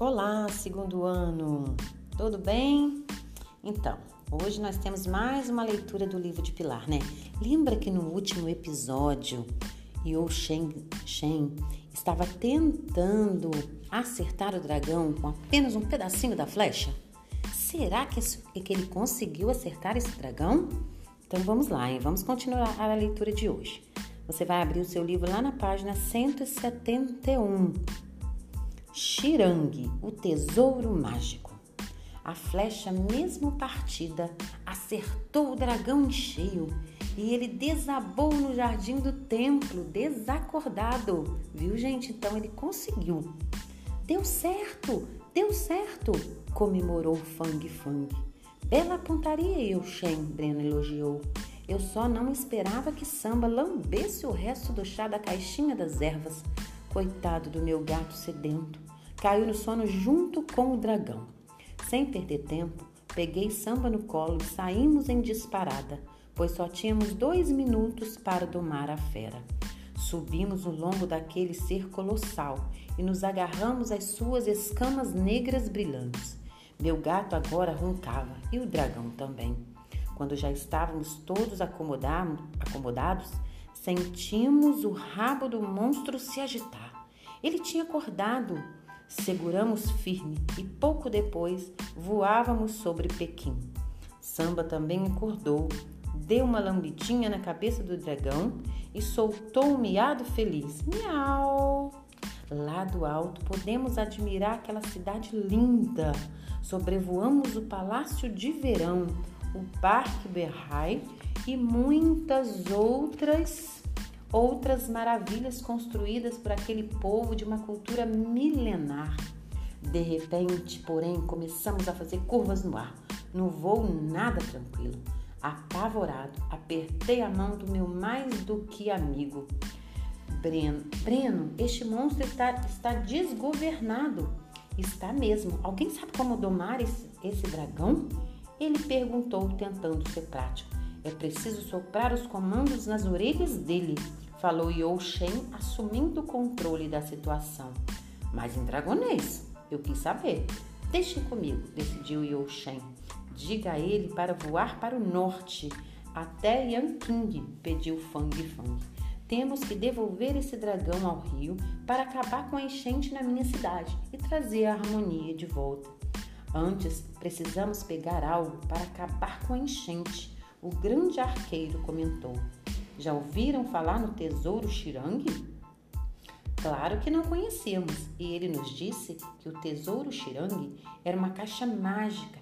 Olá, segundo ano, tudo bem? Então, hoje nós temos mais uma leitura do livro de Pilar, né? Lembra que no último episódio Yu Shen, Shen estava tentando acertar o dragão com apenas um pedacinho da flecha? Será que, que ele conseguiu acertar esse dragão? Então vamos lá, hein? vamos continuar a leitura de hoje. Você vai abrir o seu livro lá na página 171. Xirangue, o tesouro mágico. A flecha, mesmo partida, acertou o dragão em cheio e ele desabou no jardim do templo, desacordado. Viu, gente? Então ele conseguiu. Deu certo, deu certo, comemorou Fang Fang. Bela pontaria, Shen, Breno elogiou. Eu só não esperava que Samba lambesse o resto do chá da caixinha das ervas. Coitado do meu gato sedento. Caiu no sono junto com o dragão. Sem perder tempo, peguei Samba no colo e saímos em disparada, pois só tínhamos dois minutos para domar a fera. Subimos o lombo daquele ser colossal e nos agarramos às suas escamas negras brilhantes. Meu gato agora roncava e o dragão também. Quando já estávamos todos acomodados, sentimos o rabo do monstro se agitar. Ele tinha acordado. Seguramos firme e pouco depois voávamos sobre Pequim. Samba também acordou, deu uma lambidinha na cabeça do dragão e soltou um miado feliz. Miau! Lá do alto podemos admirar aquela cidade linda. Sobrevoamos o Palácio de Verão, o Parque Berrai e muitas outras outras maravilhas construídas por aquele povo de uma cultura milenar. De repente, porém, começamos a fazer curvas no ar, no voo nada tranquilo. Apavorado, apertei a mão do meu mais do que amigo. Breno, Breno, este monstro está, está desgovernado. Está mesmo. Alguém sabe como domar esse, esse dragão? Ele perguntou, tentando ser prático. É preciso soprar os comandos nas orelhas dele, falou Yo Shen, assumindo o controle da situação. Mas em dragonês, eu quis saber. Deixe comigo, decidiu Yo Shen. Diga a ele para voar para o norte, até Yanqing, pediu Fang Fang. Temos que devolver esse dragão ao rio para acabar com a enchente na minha cidade e trazer a harmonia de volta. Antes, precisamos pegar algo para acabar com a enchente, o grande arqueiro comentou. Já ouviram falar no tesouro Xirangue? Claro que não conhecemos, e ele nos disse que o tesouro Xirangue era uma caixa mágica,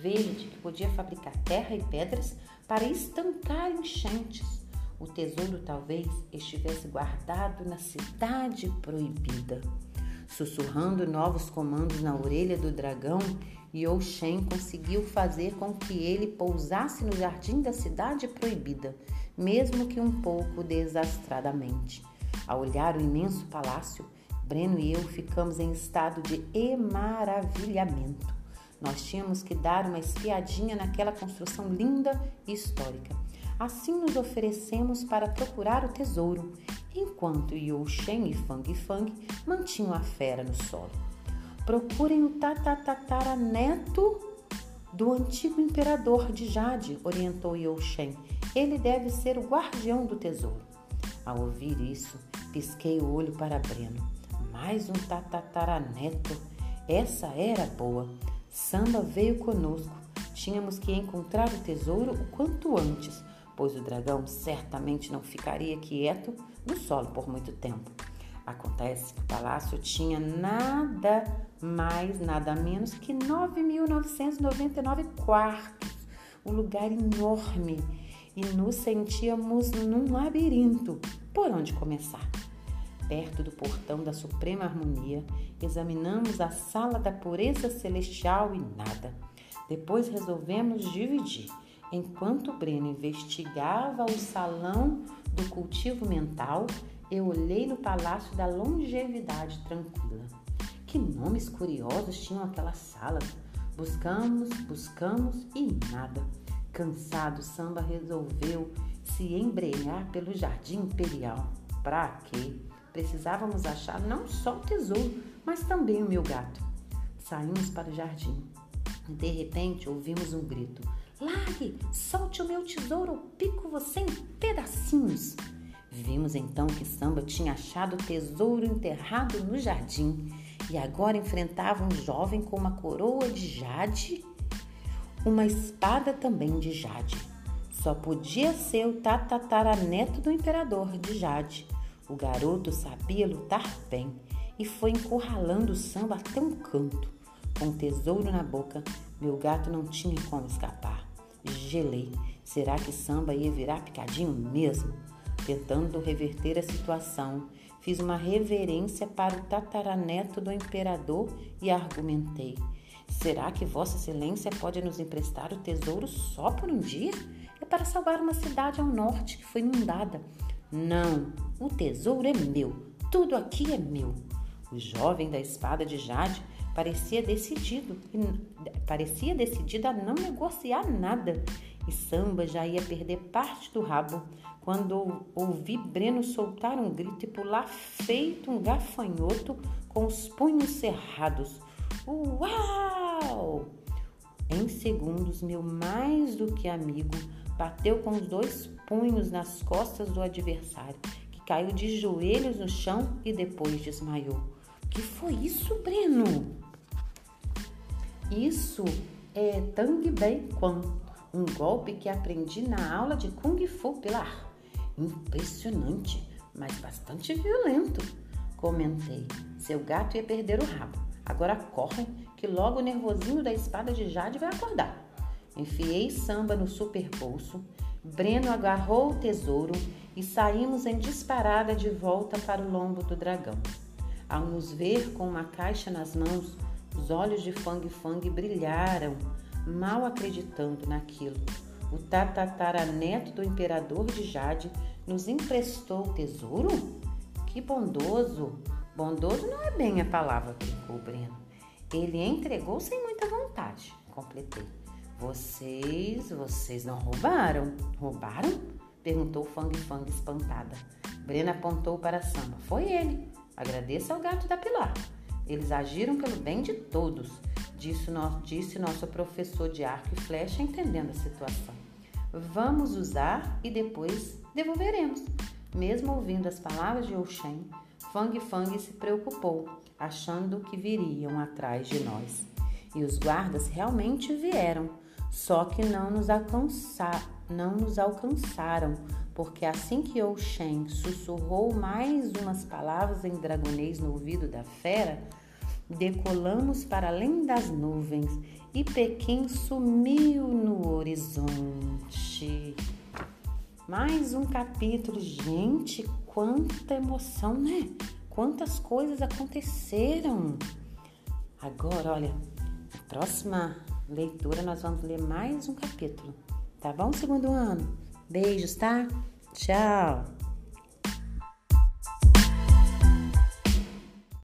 verde, que podia fabricar terra e pedras para estancar enchentes. O tesouro talvez estivesse guardado na cidade proibida. Sussurrando novos comandos na orelha do dragão, Yo Shen conseguiu fazer com que ele pousasse no jardim da cidade proibida, mesmo que um pouco desastradamente. Ao olhar o imenso palácio, Breno e eu ficamos em estado de emaravilhamento. Nós tínhamos que dar uma espiadinha naquela construção linda e histórica. Assim nos oferecemos para procurar o tesouro enquanto Yu Shen e Fang Fang mantinham a fera no solo. Procurem o tatataraneto do antigo imperador de Jade, orientou Yu Shen. Ele deve ser o guardião do tesouro. Ao ouvir isso, pisquei o olho para Breno. Mais um tatataraneto. Essa era boa. Samba veio conosco. Tínhamos que encontrar o tesouro o quanto antes pois o dragão certamente não ficaria quieto no solo por muito tempo. Acontece que o palácio tinha nada mais, nada menos que 9.999 quartos, um lugar enorme, e nos sentíamos num labirinto. Por onde começar? Perto do portão da Suprema Harmonia, examinamos a sala da pureza celestial e nada. Depois resolvemos dividir Enquanto Breno investigava o salão do cultivo mental, eu olhei no palácio da longevidade tranquila. Que nomes curiosos tinham aquelas salas. Buscamos, buscamos e nada. Cansado, Samba resolveu se embrenhar pelo jardim imperial. Pra quê? Precisávamos achar não só o tesouro, mas também o meu gato. Saímos para o jardim. De repente, ouvimos um grito. Largue! Solte o meu tesouro, pico você em pedacinhos! Vimos então que Samba tinha achado o tesouro enterrado no jardim e agora enfrentava um jovem com uma coroa de jade, uma espada também de jade. Só podia ser o tatataraneto do imperador de Jade. O garoto sabia lutar bem e foi encurralando o samba até um canto. Com o tesouro na boca, meu gato não tinha como escapar. Gelei. Será que samba ia virar picadinho mesmo? Tentando reverter a situação, fiz uma reverência para o tataraneto do imperador e argumentei: Será que Vossa Excelência pode nos emprestar o tesouro só por um dia? É para salvar uma cidade ao norte que foi inundada. Não, o tesouro é meu, tudo aqui é meu. O jovem da espada de Jade parecia decidido, parecia decidido a não negociar nada. E Samba já ia perder parte do rabo quando ouvi Breno soltar um grito e pular feito um gafanhoto com os punhos cerrados. Uau! Em segundos, meu mais do que amigo bateu com os dois punhos nas costas do adversário, que caiu de joelhos no chão e depois desmaiou. Que foi isso, Breno? Isso é Tang Bei Quan, um golpe que aprendi na aula de Kung Fu Pilar. Impressionante, mas bastante violento, comentei. Seu gato ia perder o rabo. Agora corre, que logo o nervosinho da espada de Jade vai acordar. Enfiei samba no super bolso, Breno agarrou o tesouro e saímos em disparada de volta para o lombo do dragão. Ao nos ver com uma caixa nas mãos, os olhos de Fang Fang brilharam, mal acreditando naquilo. O tatataraneto do imperador de Jade nos emprestou o tesouro? Que bondoso! Bondoso não é bem a palavra, brincou Breno. Ele entregou sem muita vontade, completei. Vocês, vocês não roubaram? Roubaram? Perguntou Fang Fang espantada. Breno apontou para Samba. Foi ele. Agradeça ao gato da Pilar. Eles agiram pelo bem de todos, disse, no, disse nosso professor de arco e flecha, entendendo a situação. Vamos usar e depois devolveremos. Mesmo ouvindo as palavras de Oxen, Fang Fang se preocupou, achando que viriam atrás de nós. E os guardas realmente vieram, só que não nos, não nos alcançaram, porque assim que Oxen sussurrou mais umas palavras em dragonês no ouvido da fera, decolamos para além das nuvens e Pequim sumiu no horizonte. Mais um capítulo, gente, quanta emoção, né? Quantas coisas aconteceram. Agora, olha, na próxima leitura nós vamos ler mais um capítulo, tá bom, segundo ano? Beijos, tá? Tchau!